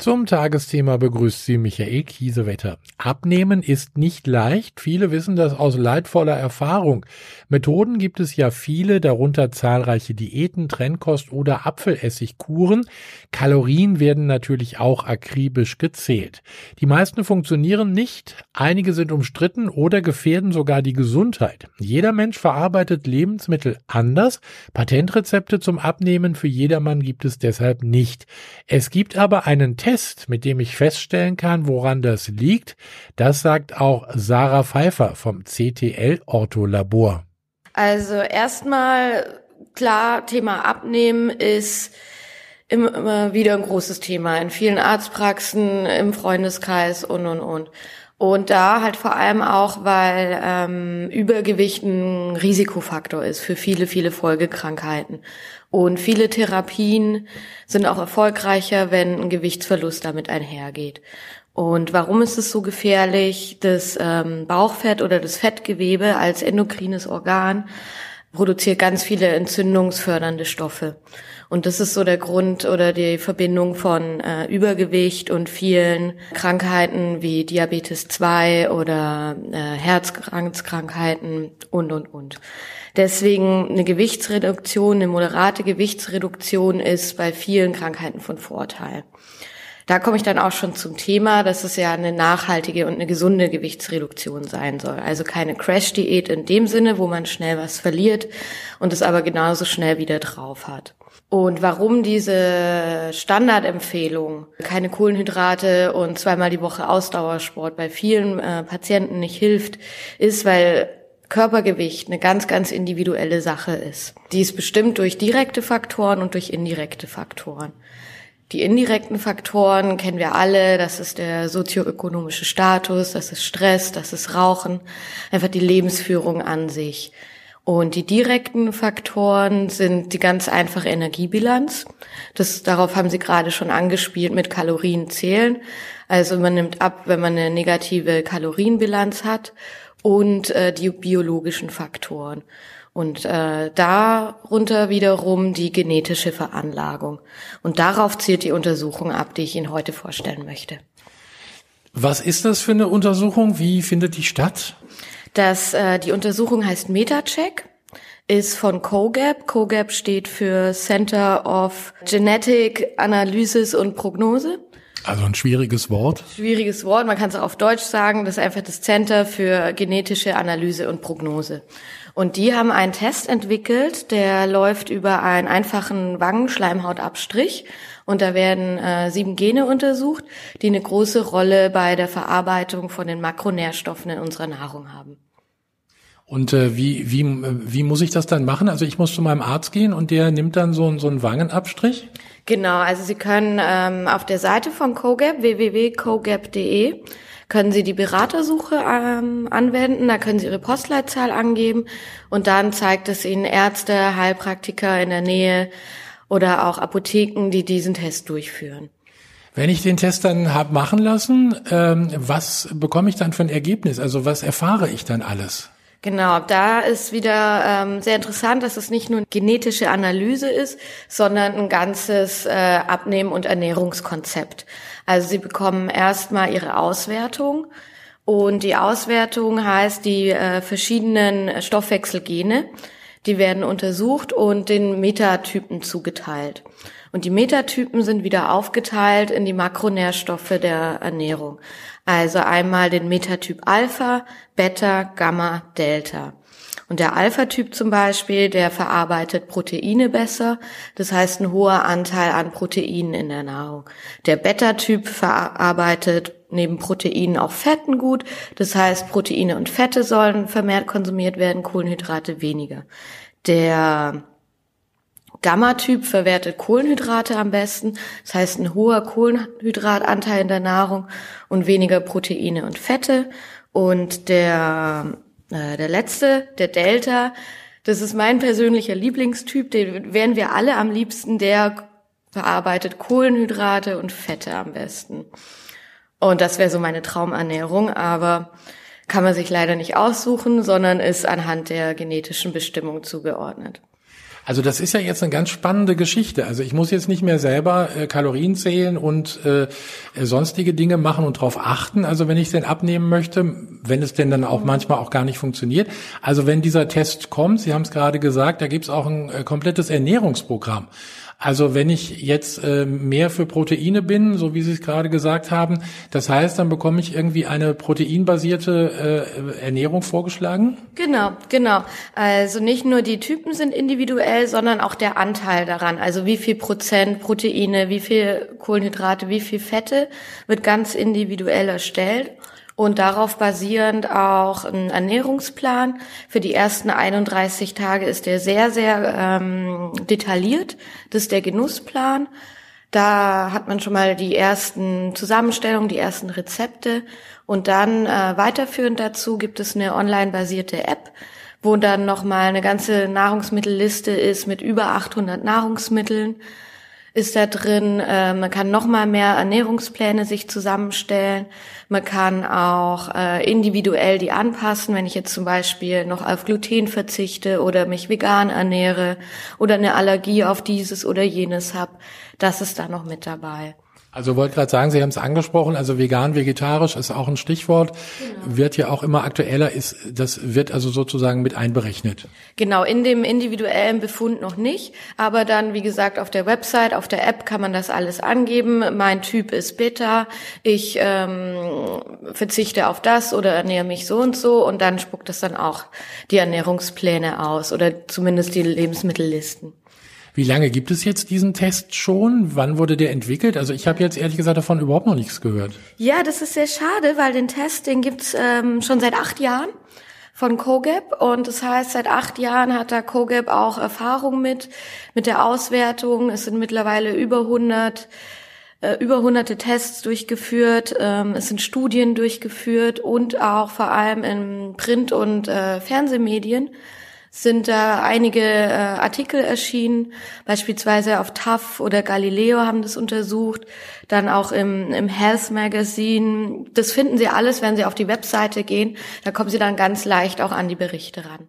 Zum Tagesthema begrüßt Sie Michael Kiesewetter. Abnehmen ist nicht leicht. Viele wissen das aus leidvoller Erfahrung. Methoden gibt es ja viele, darunter zahlreiche Diäten, Trennkost oder Apfelessigkuren. Kalorien werden natürlich auch akribisch gezählt. Die meisten funktionieren nicht. Einige sind umstritten oder gefährden sogar die Gesundheit. Jeder Mensch verarbeitet Lebensmittel anders. Patentrezepte zum Abnehmen für jedermann gibt es deshalb nicht. Es gibt aber einen Test Test, mit dem ich feststellen kann, woran das liegt, das sagt auch Sarah Pfeiffer vom CTL Ortholabor. Also erstmal klar, Thema Abnehmen ist immer wieder ein großes Thema in vielen Arztpraxen, im Freundeskreis und und und. Und da halt vor allem auch, weil ähm, Übergewicht ein Risikofaktor ist für viele, viele Folgekrankheiten. Und viele Therapien sind auch erfolgreicher, wenn ein Gewichtsverlust damit einhergeht. Und warum ist es so gefährlich? Das ähm, Bauchfett oder das Fettgewebe als endokrines Organ produziert ganz viele entzündungsfördernde Stoffe. Und das ist so der Grund oder die Verbindung von äh, Übergewicht und vielen Krankheiten wie Diabetes 2 oder äh, Herzkrankheiten und, und, und. Deswegen eine Gewichtsreduktion, eine moderate Gewichtsreduktion ist bei vielen Krankheiten von Vorteil. Da komme ich dann auch schon zum Thema, dass es ja eine nachhaltige und eine gesunde Gewichtsreduktion sein soll. Also keine Crash-Diät in dem Sinne, wo man schnell was verliert und es aber genauso schnell wieder drauf hat. Und warum diese Standardempfehlung, keine Kohlenhydrate und zweimal die Woche Ausdauersport bei vielen äh, Patienten nicht hilft, ist, weil Körpergewicht eine ganz, ganz individuelle Sache ist. Die ist bestimmt durch direkte Faktoren und durch indirekte Faktoren. Die indirekten Faktoren kennen wir alle, das ist der sozioökonomische Status, das ist Stress, das ist Rauchen, einfach die Lebensführung an sich. Und die direkten Faktoren sind die ganz einfache Energiebilanz. Das, darauf haben Sie gerade schon angespielt mit Kalorien zählen. Also man nimmt ab, wenn man eine negative Kalorienbilanz hat und äh, die biologischen Faktoren. Und äh, darunter wiederum die genetische Veranlagung. Und darauf zielt die Untersuchung ab, die ich Ihnen heute vorstellen möchte. Was ist das für eine Untersuchung? Wie findet die statt? Das, äh, die Untersuchung heißt MetaCheck, ist von COGAP. COGAP steht für Center of Genetic Analysis und Prognose. Also ein schwieriges Wort. Schwieriges Wort, man kann es auch auf Deutsch sagen. Das ist einfach das Center für genetische Analyse und Prognose. Und die haben einen Test entwickelt, der läuft über einen einfachen Wangenschleimhautabstrich. Und da werden äh, sieben Gene untersucht, die eine große Rolle bei der Verarbeitung von den Makronährstoffen in unserer Nahrung haben. Und äh, wie, wie, wie muss ich das dann machen? Also ich muss zu meinem Arzt gehen und der nimmt dann so, so einen Wangenabstrich? Genau, also Sie können ähm, auf der Seite von CoGap, www.cogap.de, können Sie die Beratersuche ähm, anwenden, da können Sie Ihre Postleitzahl angeben und dann zeigt es Ihnen Ärzte, Heilpraktiker in der Nähe oder auch Apotheken, die diesen Test durchführen. Wenn ich den Test dann hab machen lassen, ähm, was bekomme ich dann für ein Ergebnis? Also was erfahre ich dann alles? Genau, da ist wieder ähm, sehr interessant, dass es nicht nur genetische Analyse ist, sondern ein ganzes äh, Abnehmen- und Ernährungskonzept. Also Sie bekommen erstmal Ihre Auswertung und die Auswertung heißt die äh, verschiedenen Stoffwechselgene, die werden untersucht und den Metatypen zugeteilt. Und die Metatypen sind wieder aufgeteilt in die Makronährstoffe der Ernährung. Also einmal den Metatyp Alpha, Beta, Gamma, Delta. Und der Alpha-Typ zum Beispiel, der verarbeitet Proteine besser. Das heißt, ein hoher Anteil an Proteinen in der Nahrung. Der Beta-Typ verarbeitet neben Proteinen auch Fetten gut. Das heißt, Proteine und Fette sollen vermehrt konsumiert werden, Kohlenhydrate weniger. Der Gamma-Typ verwertet Kohlenhydrate am besten, das heißt ein hoher Kohlenhydratanteil in der Nahrung und weniger Proteine und Fette. Und der, äh, der letzte, der Delta, das ist mein persönlicher Lieblingstyp, den wären wir alle am liebsten, der verarbeitet Kohlenhydrate und Fette am besten. Und das wäre so meine Traumernährung, aber kann man sich leider nicht aussuchen, sondern ist anhand der genetischen Bestimmung zugeordnet. Also das ist ja jetzt eine ganz spannende Geschichte. Also ich muss jetzt nicht mehr selber äh, Kalorien zählen und äh, sonstige Dinge machen und darauf achten. Also wenn ich es denn abnehmen möchte, wenn es denn dann auch manchmal auch gar nicht funktioniert. Also wenn dieser Test kommt, Sie haben es gerade gesagt, da gibt es auch ein äh, komplettes Ernährungsprogramm. Also wenn ich jetzt äh, mehr für Proteine bin, so wie Sie es gerade gesagt haben, das heißt, dann bekomme ich irgendwie eine proteinbasierte äh, Ernährung vorgeschlagen? Genau, genau. Also nicht nur die Typen sind individuell, sondern auch der Anteil daran. Also wie viel Prozent Proteine, wie viel Kohlenhydrate, wie viel Fette wird ganz individuell erstellt und darauf basierend auch ein Ernährungsplan. Für die ersten 31 Tage ist der sehr, sehr ähm, detailliert. Das ist der Genussplan. Da hat man schon mal die ersten Zusammenstellungen, die ersten Rezepte. Und dann äh, weiterführend dazu gibt es eine online-basierte App, wo dann nochmal eine ganze Nahrungsmittelliste ist mit über 800 Nahrungsmitteln ist da drin. Äh, man kann noch mal mehr Ernährungspläne sich zusammenstellen. Man kann auch äh, individuell die anpassen, wenn ich jetzt zum Beispiel noch auf Gluten verzichte oder mich vegan ernähre oder eine Allergie auf dieses oder jenes habe. Das ist da noch mit dabei. Also wollte gerade sagen, Sie haben es angesprochen, also vegan, vegetarisch ist auch ein Stichwort, genau. wird ja auch immer aktueller, ist, das wird also sozusagen mit einberechnet. Genau, in dem individuellen Befund noch nicht, aber dann, wie gesagt, auf der Website, auf der App kann man das alles angeben. Mein Typ ist Beta, ich ähm, verzichte auf das oder ernähre mich so und so und dann spuckt das dann auch die Ernährungspläne aus oder zumindest die Lebensmittellisten. Wie lange gibt es jetzt diesen Test schon? Wann wurde der entwickelt? Also ich habe jetzt ehrlich gesagt davon überhaupt noch nichts gehört. Ja, das ist sehr schade, weil den Test, den gibt's ähm, schon seit acht Jahren von COGAP und das heißt, seit acht Jahren hat da COGAP auch Erfahrung mit, mit der Auswertung. Es sind mittlerweile über 100 äh, über hunderte Tests durchgeführt, ähm, es sind Studien durchgeführt und auch vor allem in Print- und äh, Fernsehmedien sind da einige äh, Artikel erschienen, beispielsweise auf TAF oder Galileo haben das untersucht, dann auch im, im Health Magazine. Das finden Sie alles, wenn Sie auf die Webseite gehen. Da kommen Sie dann ganz leicht auch an die Berichte ran.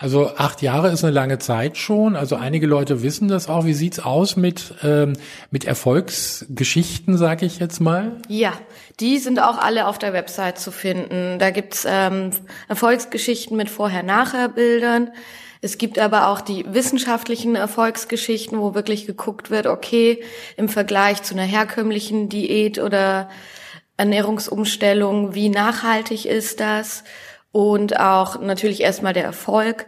Also acht Jahre ist eine lange Zeit schon. Also einige Leute wissen das auch. Wie sieht's aus mit ähm, mit Erfolgsgeschichten, sage ich jetzt mal? Ja, die sind auch alle auf der Website zu finden. Da gibt's ähm, Erfolgsgeschichten mit Vorher-Nachher-Bildern. Es gibt aber auch die wissenschaftlichen Erfolgsgeschichten, wo wirklich geguckt wird, okay, im Vergleich zu einer herkömmlichen Diät oder Ernährungsumstellung, wie nachhaltig ist das? Und auch natürlich erstmal der Erfolg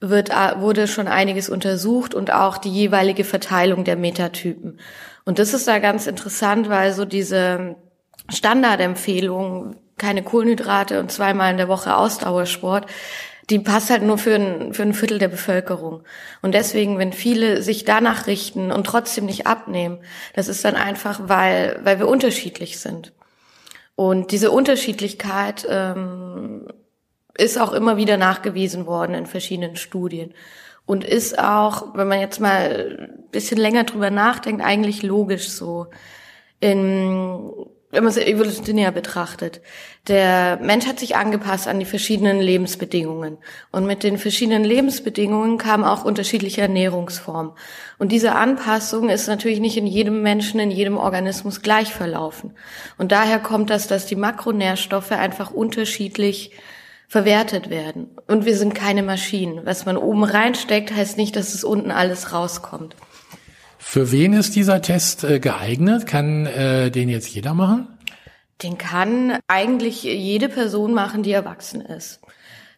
wird, äh, wurde schon einiges untersucht und auch die jeweilige Verteilung der Metatypen. Und das ist da ganz interessant, weil so diese Standardempfehlung, keine Kohlenhydrate und zweimal in der Woche Ausdauersport, die passt halt nur für ein, für ein Viertel der Bevölkerung. Und deswegen, wenn viele sich danach richten und trotzdem nicht abnehmen, das ist dann einfach, weil, weil wir unterschiedlich sind. Und diese Unterschiedlichkeit ähm, ist auch immer wieder nachgewiesen worden in verschiedenen Studien. Und ist auch, wenn man jetzt mal ein bisschen länger drüber nachdenkt, eigentlich logisch so. In, wenn man es evolutionär betrachtet. Der Mensch hat sich angepasst an die verschiedenen Lebensbedingungen. Und mit den verschiedenen Lebensbedingungen kamen auch unterschiedliche Ernährungsformen. Und diese Anpassung ist natürlich nicht in jedem Menschen, in jedem Organismus gleich verlaufen. Und daher kommt das, dass die Makronährstoffe einfach unterschiedlich verwertet werden. Und wir sind keine Maschinen. Was man oben reinsteckt, heißt nicht, dass es unten alles rauskommt. Für wen ist dieser Test äh, geeignet? Kann äh, den jetzt jeder machen? Den kann eigentlich jede Person machen, die erwachsen ist.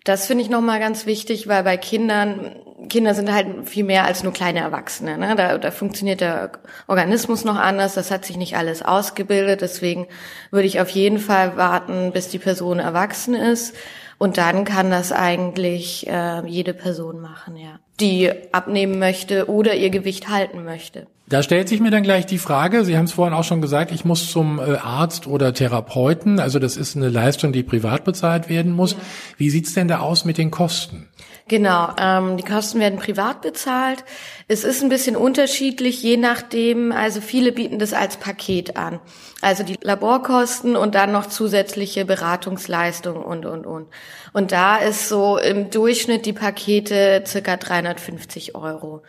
Das finde ich nochmal ganz wichtig, weil bei Kindern, Kinder sind halt viel mehr als nur kleine Erwachsene. Ne? Da, da funktioniert der Organismus noch anders, das hat sich nicht alles ausgebildet. Deswegen würde ich auf jeden Fall warten, bis die Person erwachsen ist. Und dann kann das eigentlich äh, jede Person machen, ja. Die abnehmen möchte oder ihr Gewicht halten möchte. Da stellt sich mir dann gleich die Frage, Sie haben es vorhin auch schon gesagt, ich muss zum äh, Arzt oder Therapeuten, also das ist eine Leistung, die privat bezahlt werden muss. Ja. Wie sieht's denn da aus mit den Kosten? Genau, ähm, die Kosten werden privat bezahlt. Es ist ein bisschen unterschiedlich, je nachdem, also viele bieten das als Paket an. Also die Laborkosten und dann noch zusätzliche Beratungsleistungen und, und, und. Und da ist so im Durchschnitt die Pakete circa 350 Euro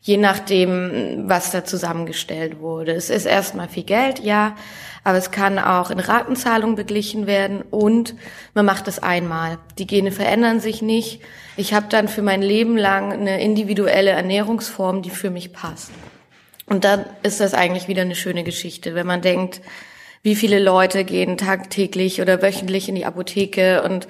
je nachdem, was da zusammengestellt wurde. Es ist erstmal viel Geld, ja, aber es kann auch in Ratenzahlung beglichen werden und man macht es einmal. Die Gene verändern sich nicht. Ich habe dann für mein Leben lang eine individuelle Ernährungsform, die für mich passt. Und dann ist das eigentlich wieder eine schöne Geschichte, wenn man denkt, wie viele Leute gehen tagtäglich oder wöchentlich in die Apotheke und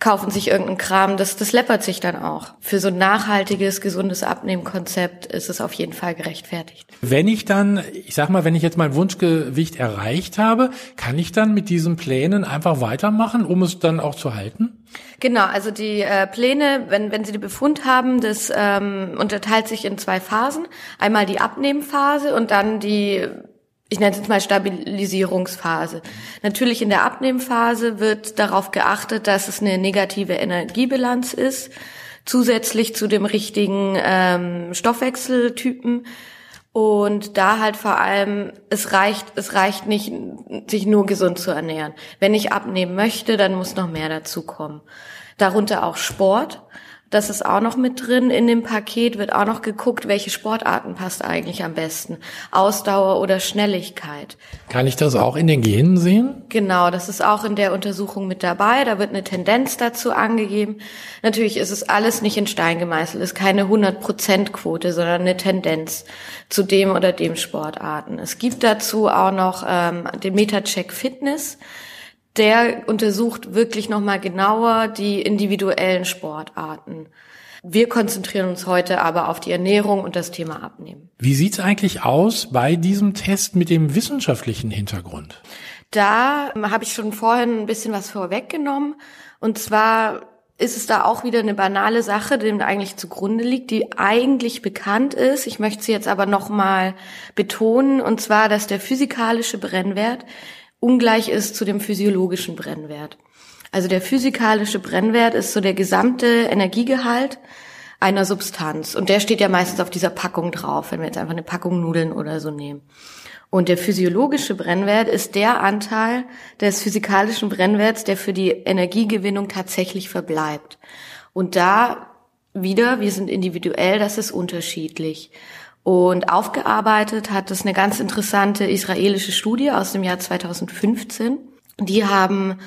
kaufen sich irgendeinen Kram, das, das läppert sich dann auch. Für so ein nachhaltiges, gesundes Abnehmkonzept ist es auf jeden Fall gerechtfertigt. Wenn ich dann, ich sag mal, wenn ich jetzt mein Wunschgewicht erreicht habe, kann ich dann mit diesen Plänen einfach weitermachen, um es dann auch zu halten? Genau, also die äh, Pläne, wenn, wenn Sie den Befund haben, das ähm, unterteilt sich in zwei Phasen. Einmal die Abnehmphase und dann die ich nenne es jetzt mal Stabilisierungsphase. Natürlich in der Abnehmphase wird darauf geachtet, dass es eine negative Energiebilanz ist, zusätzlich zu dem richtigen ähm, Stoffwechseltypen. Und da halt vor allem, es reicht, es reicht nicht, sich nur gesund zu ernähren. Wenn ich abnehmen möchte, dann muss noch mehr dazu kommen. Darunter auch Sport. Das ist auch noch mit drin. In dem Paket wird auch noch geguckt, welche Sportarten passt eigentlich am besten. Ausdauer oder Schnelligkeit. Kann ich das auch in den Genen sehen? Genau, das ist auch in der Untersuchung mit dabei. Da wird eine Tendenz dazu angegeben. Natürlich ist es alles nicht in Stein gemeißelt. Es ist keine 100%-Quote, sondern eine Tendenz zu dem oder dem Sportarten. Es gibt dazu auch noch ähm, den Metacheck Fitness der untersucht wirklich nochmal genauer die individuellen Sportarten. Wir konzentrieren uns heute aber auf die Ernährung und das Thema Abnehmen. Wie sieht's eigentlich aus bei diesem Test mit dem wissenschaftlichen Hintergrund? Da habe ich schon vorhin ein bisschen was vorweggenommen. Und zwar ist es da auch wieder eine banale Sache, die eigentlich zugrunde liegt, die eigentlich bekannt ist. Ich möchte sie jetzt aber nochmal betonen, und zwar, dass der physikalische Brennwert ungleich ist zu dem physiologischen Brennwert. Also der physikalische Brennwert ist so der gesamte Energiegehalt einer Substanz. Und der steht ja meistens auf dieser Packung drauf, wenn wir jetzt einfach eine Packung Nudeln oder so nehmen. Und der physiologische Brennwert ist der Anteil des physikalischen Brennwerts, der für die Energiegewinnung tatsächlich verbleibt. Und da wieder, wir sind individuell, das ist unterschiedlich. Und aufgearbeitet hat es eine ganz interessante israelische Studie aus dem Jahr 2015. Die haben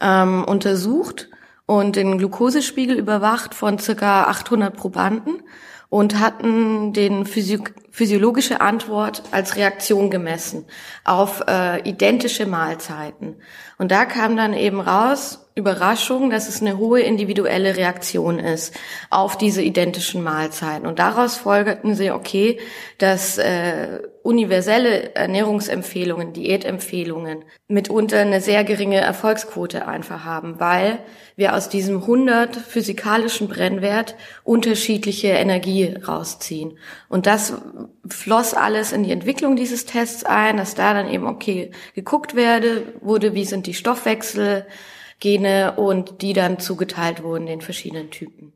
ähm, untersucht und den Glukosespiegel überwacht von circa 800 Probanden und hatten den Physi physiologische Antwort als Reaktion gemessen auf äh, identische Mahlzeiten. Und da kam dann eben raus, Überraschung, dass es eine hohe individuelle Reaktion ist auf diese identischen Mahlzeiten. Und daraus folgerten sie, okay, dass äh, universelle Ernährungsempfehlungen, Diätempfehlungen mitunter eine sehr geringe Erfolgsquote einfach haben, weil wir aus diesem 100 physikalischen Brennwert unterschiedliche Energie rausziehen. Und das floss alles in die Entwicklung dieses Tests ein, dass da dann eben, okay, geguckt werde, wurde, wie sind die Stoffwechsel, Gene und die dann zugeteilt wurden den verschiedenen Typen.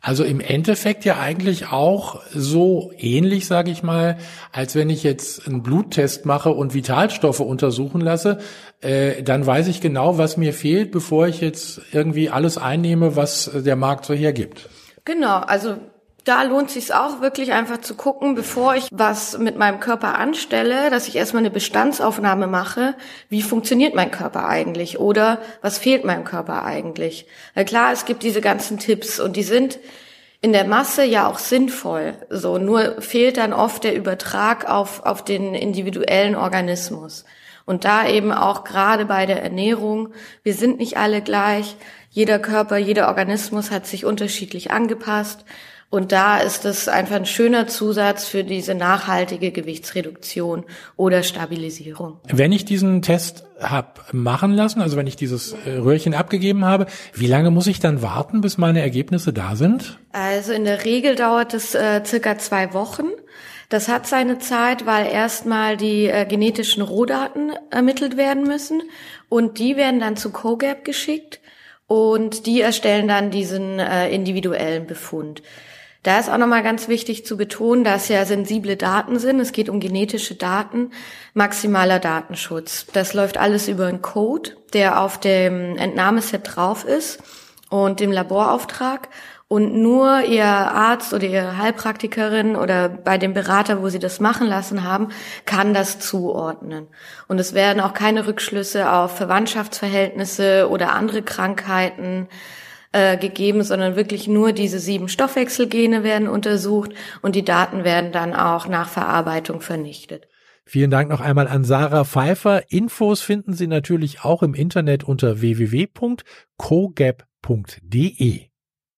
Also im Endeffekt ja eigentlich auch so ähnlich, sage ich mal, als wenn ich jetzt einen Bluttest mache und Vitalstoffe untersuchen lasse, äh, dann weiß ich genau, was mir fehlt, bevor ich jetzt irgendwie alles einnehme, was der Markt so hergibt. Genau, also da lohnt sich auch wirklich einfach zu gucken, bevor ich was mit meinem Körper anstelle, dass ich erstmal eine Bestandsaufnahme mache, wie funktioniert mein Körper eigentlich oder was fehlt meinem Körper eigentlich. Weil klar, es gibt diese ganzen Tipps und die sind in der Masse ja auch sinnvoll. So, nur fehlt dann oft der Übertrag auf, auf den individuellen Organismus. Und da eben auch gerade bei der Ernährung, wir sind nicht alle gleich. Jeder Körper, jeder Organismus hat sich unterschiedlich angepasst. Und da ist es einfach ein schöner Zusatz für diese nachhaltige Gewichtsreduktion oder Stabilisierung. Wenn ich diesen Test hab machen lassen, also wenn ich dieses äh, Röhrchen abgegeben habe, wie lange muss ich dann warten, bis meine Ergebnisse da sind? Also in der Regel dauert es äh, circa zwei Wochen. Das hat seine Zeit, weil erstmal die äh, genetischen Rohdaten ermittelt werden müssen und die werden dann zu COGAP geschickt und die erstellen dann diesen äh, individuellen Befund. Da ist auch nochmal ganz wichtig zu betonen, dass ja sensible Daten sind. Es geht um genetische Daten, maximaler Datenschutz. Das läuft alles über einen Code, der auf dem Entnahmeset drauf ist und dem Laborauftrag. Und nur Ihr Arzt oder Ihre Heilpraktikerin oder bei dem Berater, wo Sie das machen lassen haben, kann das zuordnen. Und es werden auch keine Rückschlüsse auf Verwandtschaftsverhältnisse oder andere Krankheiten äh, gegeben, sondern wirklich nur diese sieben Stoffwechselgene werden untersucht und die Daten werden dann auch nach Verarbeitung vernichtet. Vielen Dank noch einmal an Sarah Pfeiffer. Infos finden Sie natürlich auch im Internet unter www.cogap.de.